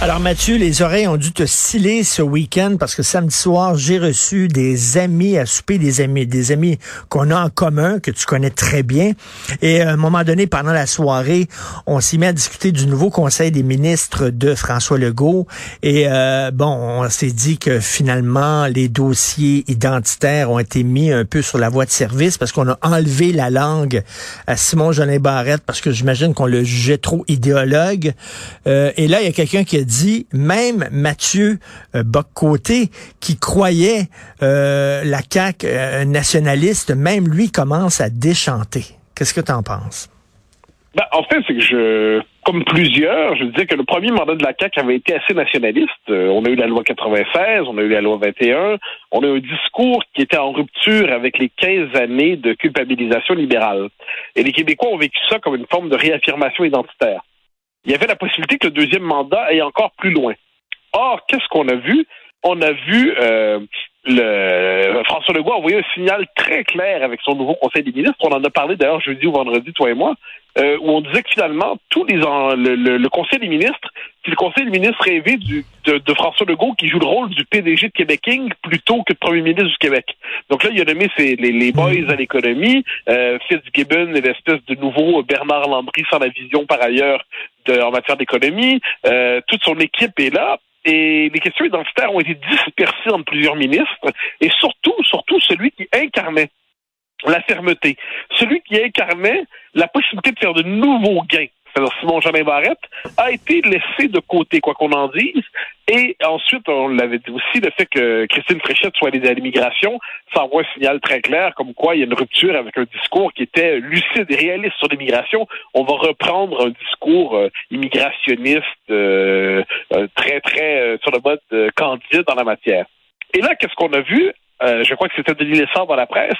Alors Mathieu, les oreilles ont dû te sciller ce week-end parce que samedi soir, j'ai reçu des amis à souper, des amis, des amis qu'on a en commun, que tu connais très bien. Et à un moment donné, pendant la soirée, on s'est mis à discuter du nouveau conseil des ministres de François Legault. Et euh, bon, on s'est dit que finalement, les dossiers identitaires ont été mis un peu sur la voie de service parce qu'on a enlevé la langue à Simon Jolin Barrette parce que j'imagine qu'on le jugeait trop idéologue. Euh, et là, il y a quelqu'un qui a dit, même Mathieu euh, qui croyait euh, la CAQ euh, nationaliste, même lui commence à déchanter. Qu'est-ce que tu en penses? Ben, en fait, c'est que je, comme plusieurs, je disais que le premier mandat de la CAQ avait été assez nationaliste. Euh, on a eu la loi 96, on a eu la loi 21, on a eu un discours qui était en rupture avec les 15 années de culpabilisation libérale. Et les Québécois ont vécu ça comme une forme de réaffirmation identitaire il y avait la possibilité que le deuxième mandat aille encore plus loin. Or, qu'est-ce qu'on a vu? On a vu euh, le François Legault envoyer un signal très clair avec son nouveau Conseil des ministres. On en a parlé d'ailleurs jeudi ou vendredi, toi et moi, euh, où on disait que finalement, tous les le, le, Conseil des ministres, c'est le Conseil des ministres rêvé du, de, de, François Legault qui joue le rôle du PDG de Québec King plutôt que de Premier ministre du Québec. Donc là, il a nommé ses, les, les boys à l'économie, euh, Fitzgibbon et l'espèce de nouveau Bernard Landry sans la vision par ailleurs de, en matière d'économie. Euh, toute son équipe est là et les questions identitaires ont été dispersées entre plusieurs ministres, et surtout, surtout celui qui incarnait la fermeté, celui qui incarnait la possibilité de faire de nouveaux gains alors Simon Jeanin Barrette, a été laissé de côté, quoi qu'on en dise. Et ensuite, on l'avait dit aussi, le fait que Christine Fréchette soit allée à l'immigration, ça envoie un signal très clair, comme quoi il y a une rupture avec un discours qui était lucide et réaliste sur l'immigration. On va reprendre un discours euh, immigrationniste euh, euh, très, très sur le mode candide dans la matière. Et là, qu'est-ce qu'on a vu? je crois que c'était Denis Lessard dans la presse,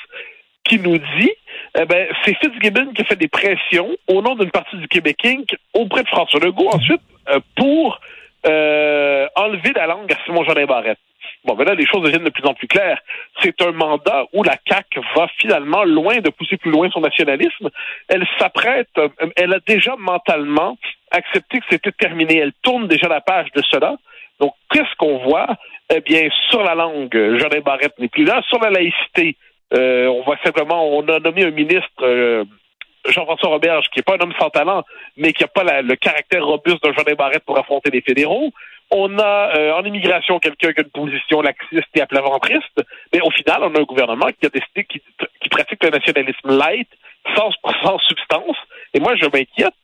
qui nous dit eh ben, c'est Fitzgibbon qui a fait des pressions au nom d'une partie du Québec Inc. auprès de François Legault ensuite euh, pour euh, enlever la langue à Simon Jean Barrette. Bon, ben là, les choses deviennent de plus en plus claires. C'est un mandat où la CAQ va finalement loin de pousser plus loin son nationalisme. Elle s'apprête, euh, elle a déjà mentalement accepté que c'était terminé. Elle tourne déjà la page de cela. Donc, qu'est-ce qu'on voit? Eh bien, sur la langue, Jean Barrette n'est plus là. Sur la laïcité, euh, on va simplement, on a nommé un ministre, euh, Jean-François Roberge, qui n'est pas un homme sans talent, mais qui n'a pas le caractère robuste d'un Jean Barrette pour affronter les fédéraux. On a euh, en immigration quelqu'un qui a une position laxiste et aplaventriste, mais au final, on a un gouvernement qui a décidé qui, pratique le nationalisme light, sans, substance. Et moi, je m'inquiète.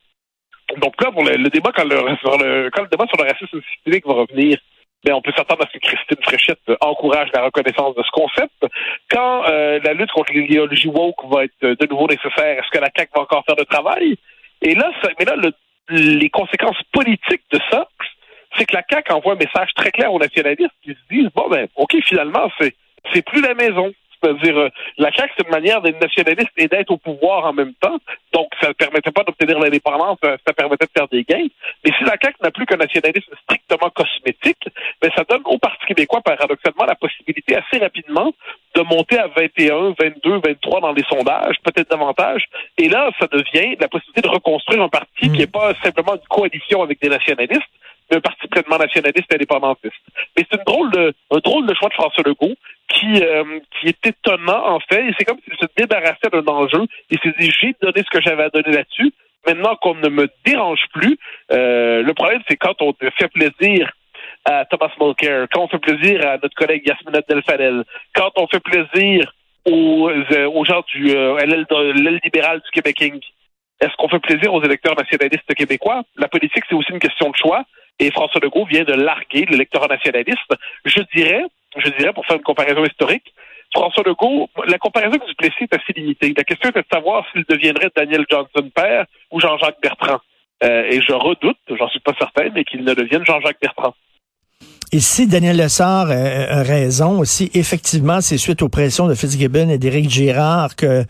Donc là, pour le, débat le, quand le débat sur le racisme systémique va revenir, ben, on peut s'attendre à ce que Christine Fréchette encourage la reconnaissance de ce concept. Quand euh, la lutte contre l'idéologie woke va être de nouveau nécessaire, est-ce que la CAQ va encore faire le travail? Et là, mais là, les conséquences politiques de ça, c'est que la CAQ envoie un message très clair aux nationalistes qui se disent, bon, ben, OK, finalement, c'est, c'est plus la maison. C'est-à-dire, euh, la CAQ, c'est une manière d'être nationaliste et d'être au pouvoir en même temps. Donc, ça ne permettait pas d'obtenir l'indépendance, euh, ça permettait de faire des gains. Mais si la CAQ n'a plus qu'un nationalisme strictement cosmétique, ben, ça donne au Parti québécois, paradoxalement, la possibilité assez rapidement de monter à 21, 22, 23 dans les sondages, peut-être davantage. Et là, ça devient la possibilité de reconstruire un parti qui n'est pas simplement une coalition avec des nationalistes, mais un parti pleinement nationaliste indépendantiste. Mais c'est une drôle de, un drôle de choix de François Legault qui, euh, qui est étonnant, en fait. Et c'est comme s'il se débarrassait d'un enjeu. Il s'est dit, j'ai donné ce que j'avais à donner là-dessus. Maintenant qu'on ne me dérange plus, euh, le problème, c'est quand on fait plaisir à Thomas Mulcair, quand on fait plaisir à notre collègue Yasmina Delfadel, quand on fait plaisir aux, euh, aux gens du euh, l'aile libérale du Québec est-ce qu'on fait plaisir aux électeurs nationalistes québécois? La politique, c'est aussi une question de choix. Et François Legault vient de larguer l'électorat nationaliste. Je dirais, je dirais, pour faire une comparaison historique, François Legault, la comparaison avec Duplessis est assez limitée. La question est de savoir s'il deviendrait Daniel Johnson père ou Jean-Jacques Bertrand. Euh, et je redoute, j'en suis pas certain, mais qu'il ne devienne Jean-Jacques Bertrand. Et si Daniel Lessard a raison, si effectivement c'est suite aux pressions de Fitzgibbon et d'Éric Girard que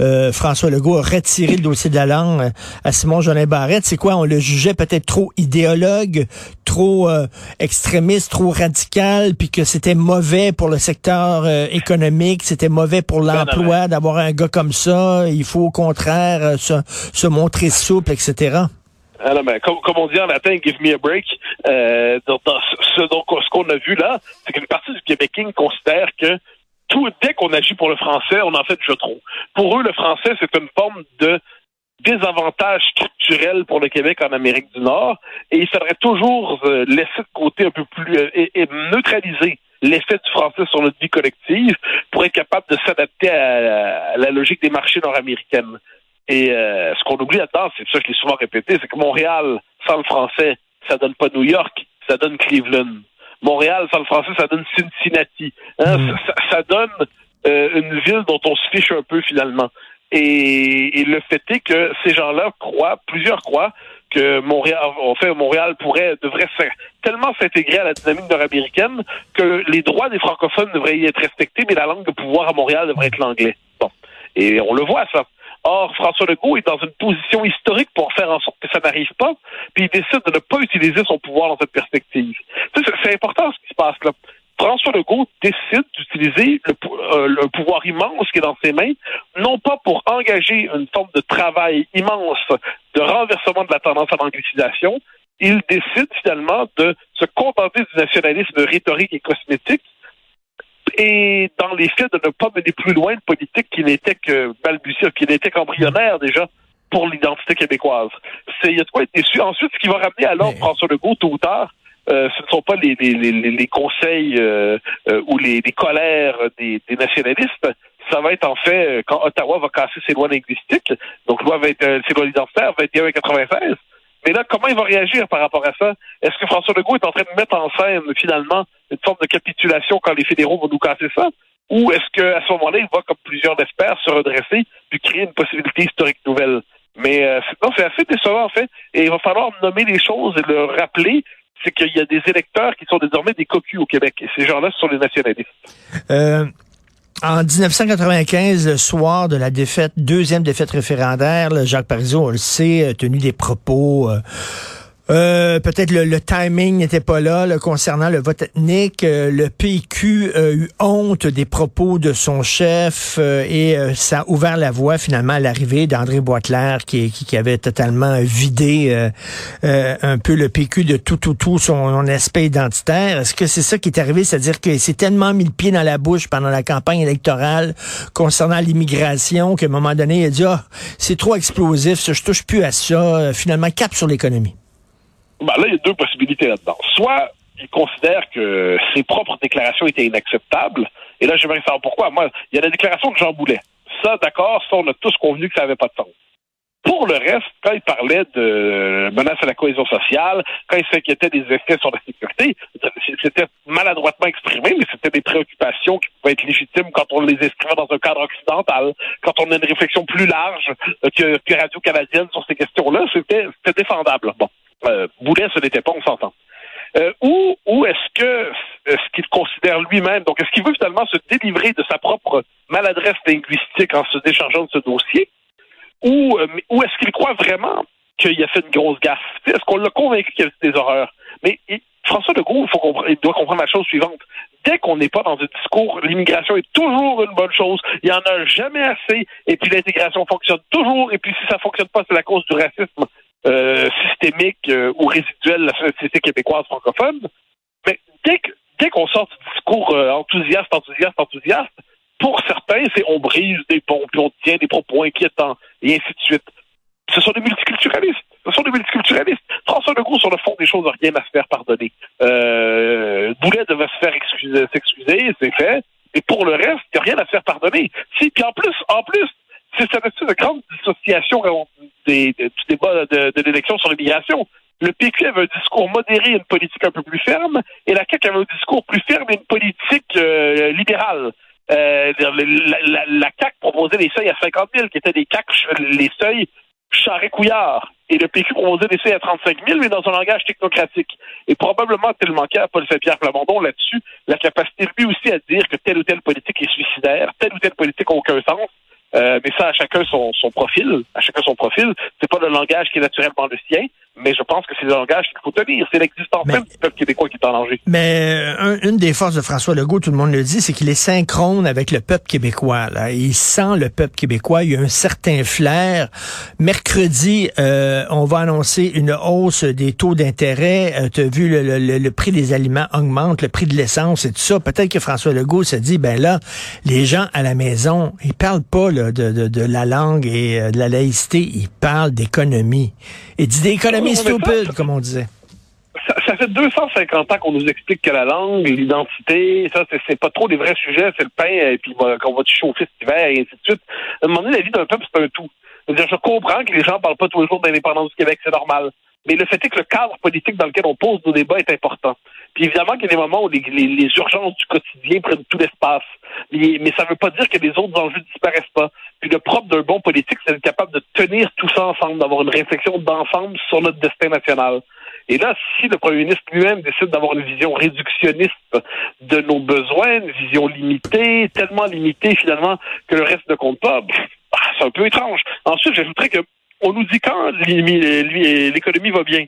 euh, François Legault a retiré le dossier de la langue à Simon Jolin Barrette, c'est quoi? On le jugeait peut-être trop idéologue, trop euh, extrémiste, trop radical, puis que c'était mauvais pour le secteur euh, économique, c'était mauvais pour l'emploi d'avoir un gars comme ça. Il faut au contraire se, se montrer souple, etc. Alors, ben, comme, comme, on dit en latin, give me a break. Euh, dans, ce, donc, ce qu'on a vu là, c'est qu'une partie du Québec considère que tout, dès qu'on agit pour le français, on en fait déjà trop. Pour eux, le français, c'est une forme de désavantage structurel pour le Québec en Amérique du Nord, et il faudrait toujours euh, laisser de côté un peu plus euh, et, et, neutraliser l'effet du français sur notre vie collective pour être capable de s'adapter à, à, la logique des marchés nord-américaines. Et euh, ce qu'on oublie là-dedans, c'est ça je l'ai souvent répété, c'est que Montréal, sans le français, ça donne pas New York, ça donne Cleveland. Montréal, sans le français, ça donne Cincinnati. Hein? Mm. Ça, ça, donne euh, une ville dont on se fiche un peu finalement. Et, et le fait est que ces gens-là croient, plusieurs croient, que Montréal, en fait, Montréal pourrait, devrait tellement s'intégrer à la dynamique nord-américaine que les droits des francophones devraient y être respectés, mais la langue de pouvoir à Montréal devrait être l'anglais. Bon. Et on le voit, ça. Or, François Legault est dans une position historique pour faire en sorte que ça n'arrive pas, puis il décide de ne pas utiliser son pouvoir dans cette perspective. C'est important ce qui se passe là. François Legault décide d'utiliser le, euh, pouvoir immense qui est dans ses mains, non pas pour engager une forme de travail immense de renversement de la tendance à l'anglicisation, il décide finalement de se contenter du nationalisme rhétorique et cosmétique et dans les faits de ne pas mener plus loin de politique qui n'était que balbutiante, qui n'était qu'embryonnaire déjà pour l'identité québécoise. C'est il y a de quoi être déçu. Ensuite, ce qui va ramener à l'ordre François Legault tôt ou tard, euh, ce ne sont pas les, les, les, les conseils euh, euh, ou les, les colères des, des, nationalistes. Ça va être en fait quand Ottawa va casser ses lois linguistiques, donc loi 20, ses lois identitaires 21 et 96. Mais là, comment il va réagir par rapport à ça? Est-ce que François Legault est en train de mettre en scène, finalement, une forme de capitulation quand les fédéraux vont nous casser ça? Ou est-ce qu'à ce, ce moment-là, il va, comme plusieurs l'espèrent, se redresser puis créer une possibilité historique nouvelle? Mais euh, c'est assez décevant, en fait. Et il va falloir nommer les choses et le rappeler c'est qu'il y a des électeurs qui sont désormais des cocus au Québec. Et ces gens-là, ce sont les nationalistes. Euh, en 1995, le soir de la défaite, deuxième défaite référendaire, Jacques Parizeau, on le sait, a tenu des propos... Euh, euh, peut-être le, timing n'était pas là, concernant le vote ethnique. Euh, le PQ a eu honte des propos de son chef euh, et ça a ouvert la voie finalement à l'arrivée d'André Boitler qui, avait totalement vidé un peu le PQ de tout, tout, tout son, aspect identitaire. Est-ce que c'est ça qui est arrivé? C'est-à-dire qu'il s'est tellement mis le pied dans la bouche pendant la campagne électorale concernant l'immigration qu'à un moment donné, il a dit, ah, c'est trop explosif, je touche plus à ça. Finalement, cap sur l'économie. Ben là, il y a deux possibilités là-dedans. Soit il considère que ses propres déclarations étaient inacceptables, et là, j'aimerais savoir pourquoi. Moi, il y a la déclaration de Jean Boulet. Ça, d'accord, ça, on a tous convenu que ça n'avait pas de sens. Pour le reste, quand il parlait de menaces à la cohésion sociale, quand il s'inquiétait des effets sur la sécurité, c'était maladroitement exprimé, mais c'était des préoccupations qui pouvaient être légitimes quand on les inscrivait dans un cadre occidental, quand on a une réflexion plus large que, que Radio-Canadienne sur ces questions-là, c'était défendable. Bon. Euh, Boulet, ce n'était pas, on s'entend. Euh, ou est-ce que euh, ce qu'il considère lui-même, donc est-ce qu'il veut finalement se délivrer de sa propre maladresse linguistique en se déchargeant de ce dossier, ou, euh, ou est-ce qu'il croit vraiment qu'il a fait une grosse gaffe? Est-ce qu'on l'a convaincu qu'il y avait des horreurs? Mais François Legault, il, il doit comprendre la chose suivante. Dès qu'on n'est pas dans un discours, l'immigration est toujours une bonne chose. Il n'y en a jamais assez. Et puis l'intégration fonctionne toujours. Et puis si ça fonctionne pas, c'est la cause du racisme. Euh, systémique euh, ou résiduel de la société québécoise francophone. Mais dès que dès qu'on sort du discours euh, enthousiaste, enthousiaste, enthousiaste, pour certains, c'est on brise des ponts, puis on tient des propos inquiétants, et ainsi de suite. Ce sont des multiculturalistes. Ce sont des multiculturalistes. François Legault, sur le fond des choses, n'a rien à se faire pardonner. Euh, Boulet devait se faire s'excuser, c'est fait. Et pour le reste, il n'y a rien à se faire pardonner. Si, puis en plus, en plus, c'est cette espèce de grande dissociation des, du débat de, de l'élection sur l'immigration. Le PQ avait un discours modéré et une politique un peu plus ferme, et la CAQ avait un discours plus ferme et une politique euh, libérale. Euh, la, la, CAQ proposait des seuils à 50 000, qui étaient des CAQ, les seuils Charret-Couillard. Et le PQ proposait d'essayer à 35 000, mais dans un langage technocratique. Et probablement qu'il manquait à Paul Saint-Pierre Plamondon là-dessus la capacité lui aussi à dire que telle ou telle politique est suicidaire, telle ou telle politique n'a aucun sens. Euh, mais ça, à chacun son, son profil. À chacun son profil. C'est pas le langage qui est naturellement le sien mais je pense que c'est le langage qu'il faut tenir. C'est l'existence même du peuple québécois qui est en danger. Mais euh, une des forces de François Legault, tout le monde le dit, c'est qu'il est synchrone avec le peuple québécois. Là. Il sent le peuple québécois. Il y a un certain flair. Mercredi, euh, on va annoncer une hausse des taux d'intérêt. Euh, tu as vu, le, le, le, prix des aliments augmente, le prix de l'essence et tout ça. Peut-être que François Legault se dit, ben là, les gens à la maison, ils parlent pas là, de, de, de, la langue et euh, de la laïcité, ils parlent d'économie. Il dit d'économie comme on disait. Ça, fait 250 ans qu'on nous explique que la langue, l'identité, ça, c'est pas trop des vrais sujets, c'est le pain, et puis qu'on va te chauffer cet hiver, et ainsi de suite. À un moment donné, la vie d'un peuple, c'est un tout. -dire, je comprends que les gens parlent pas tous les jours d'indépendance du Québec, c'est normal. Mais le fait est que le cadre politique dans lequel on pose nos débats est important. Puis évidemment qu'il y a des moments où les, urgences du quotidien prennent tout l'espace. Mais, ça ne veut pas dire que les autres enjeux disparaissent pas. Puis le propre d'un bon politique, c'est d'être capable de tenir tout ça ensemble, d'avoir une réflexion d'ensemble sur notre destin national. Et là, si le premier ministre lui-même décide d'avoir une vision réductionniste de nos besoins, une vision limitée, tellement limitée finalement que le reste ne compte pas, bah, c'est un peu étrange. Ensuite, j'ajouterais que on nous dit quand l'économie va bien?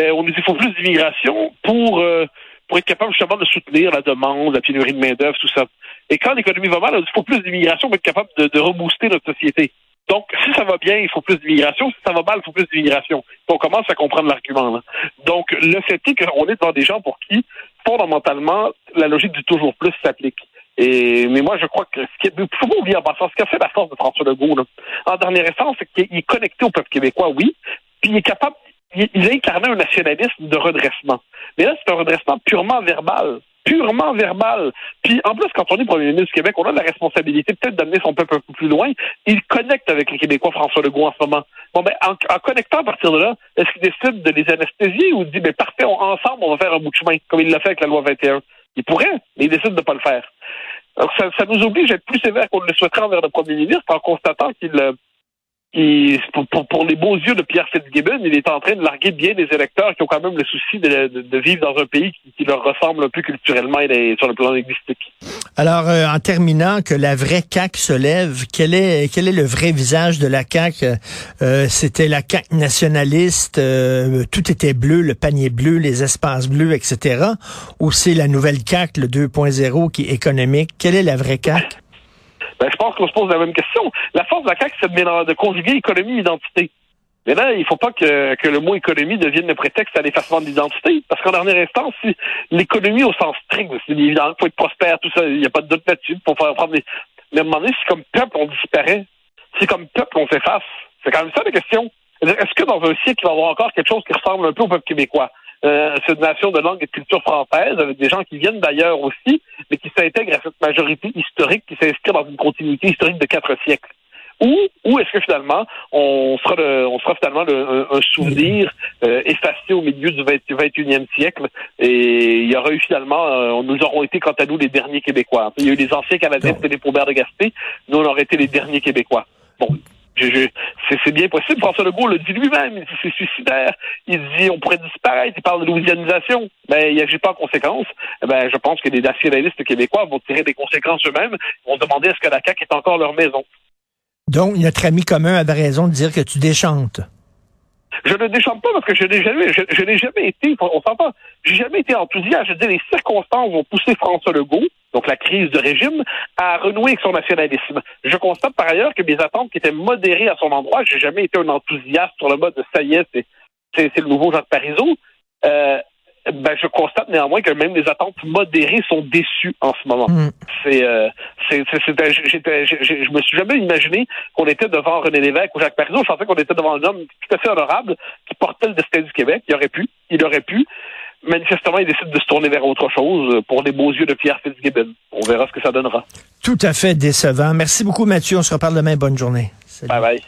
Euh, on nous dit qu'il faut plus d'immigration pour, euh, pour être capable justement de soutenir la demande, la pénurie de main-d'œuvre, tout ça. Et quand l'économie va mal, on dit faut plus d'immigration pour être capable de, de rebooster notre société. Donc, si ça va bien, il faut plus d'immigration. Si ça va mal, il faut plus d'immigration. On commence à comprendre l'argument. Donc, le fait est qu'on est devant des gens pour qui, fondamentalement, la logique du toujours plus s'applique. Et, mais moi, je crois que ce qui est, faut pas oublier en passant, ce qu'a fait la force de François Legault, là, en dernière instance, c'est qu'il est connecté au peuple québécois, oui, puis il est capable, il, il incarnait un nationalisme de redressement. Mais là, c'est un redressement purement verbal purement verbal. Puis en plus, quand on est premier ministre du Québec, on a la responsabilité peut-être d'amener son peuple un peu plus loin. Il connecte avec les Québécois, François Legault, en ce moment. Bon, ben, en, connectant à partir de là, est-ce qu'il décide de les anesthésier ou dit, ben, parfait, ensemble, on va faire un bout de chemin, comme il l'a fait avec la loi 21? Il pourrait, mais il décide de ne pas le faire. Alors, ça, nous oblige à être plus sévère qu'on le souhaiterait envers le premier ministre en constatant qu'il euh, pour, pour, les beaux yeux de Pierre Fitzgibbon, il est en train de larguer bien des électeurs qui ont quand même le souci de, de, vivre dans un pays qui, leur ressemble un peu culturellement et sur le plan linguistique. Alors, euh, en terminant, que la vraie CAQ se lève, quel est, quel est le vrai visage de la CAQ? Euh, C'était la CAQ nationaliste, euh, tout était bleu, le panier bleu, les espaces bleus, etc. Ou c'est la nouvelle CAQ, le 2.0, qui est économique? Quelle est la vraie CAQ? Ben, je pense qu'on se pose la même question. La force de la CAQ, c'est de, de conjuguer économie et identité. Mais là, il faut pas que, que, le mot économie devienne le prétexte à l'effacement de l'identité. Parce qu'en dernière instance, si l'économie au sens strict, c'est évident, il faut être prospère, tout ça, il n'y a pas de doute là-dessus, pour faire prendre des... Mais à un moment donné, si comme peuple on disparaît, si comme peuple on s'efface, c'est quand même ça la question. Est-ce que dans un siècle, il va y avoir encore quelque chose qui ressemble un peu au peuple québécois? Euh, c'est une nation de langue et de culture française, avec des gens qui viennent d'ailleurs aussi, mais qui s'intègrent à cette majorité historique qui s'inscrit dans une continuité historique de quatre siècles. Ou, ou est-ce que finalement on sera, on sera finalement un, souvenir euh, effacé au milieu du 20, 21e siècle? Et il y aura eu finalement, euh, nous aurons été quant à nous les derniers Québécois. Il y a eu les anciens Canadiens, c'était les Paubert de Gaspé, nous on aurait été les derniers Québécois. Bon, c'est bien possible. François Legault le dit lui-même. Il dit c'est suicidaire. Il dit on pourrait disparaître. Il parle de louisianisation. Ben, il n'agit pas en conséquence. Eh ben, je pense que les nationalistes québécois vont tirer des conséquences eux-mêmes. Ils vont demander est-ce que la CAQ est encore leur maison. Donc, notre ami commun avait raison de dire que tu déchantes. Je ne déchante pas parce que je n'ai jamais, je, n'ai jamais été, on j'ai jamais été enthousiaste. Je dire, les circonstances vont pousser François Legault, donc la crise de régime, à renouer avec son nationalisme. Je constate par ailleurs que mes attentes qui étaient modérées à son endroit, j'ai jamais été un enthousiaste sur le mode de ça y est, c'est, le nouveau Jacques Parizeau. Euh, ben, je constate néanmoins que même les attentes modérées sont déçues en ce moment. Mm. C'est, euh, c'est, j'étais, je me suis jamais imaginé qu'on était devant René Lévesque ou Jacques Parizeau. Je pensais qu'on était devant un homme tout à fait honorable qui portait le destin du Québec. Il aurait pu, il aurait pu. Manifestement, il décide de se tourner vers autre chose pour les beaux yeux de Pierre Fitzgibbon. On verra ce que ça donnera. Tout à fait décevant. Merci beaucoup, Mathieu. On se reparle demain. Bonne journée. Bye bye.